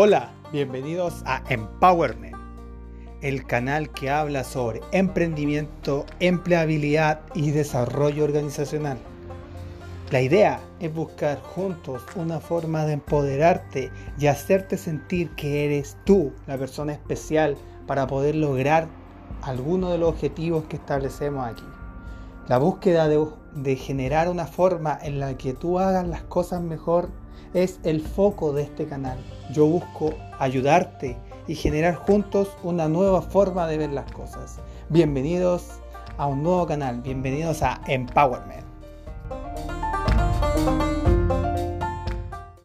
Hola, bienvenidos a Empowerment, el canal que habla sobre emprendimiento, empleabilidad y desarrollo organizacional. La idea es buscar juntos una forma de empoderarte y hacerte sentir que eres tú la persona especial para poder lograr alguno de los objetivos que establecemos aquí. La búsqueda de, generar una forma en la que tú hagas las cosas mejor es el foco de este canal. Yo busco ayudarte y generar juntos una nueva forma de ver las cosas. Bienvenidos a un nuevo canal, bienvenidos a Empowerment.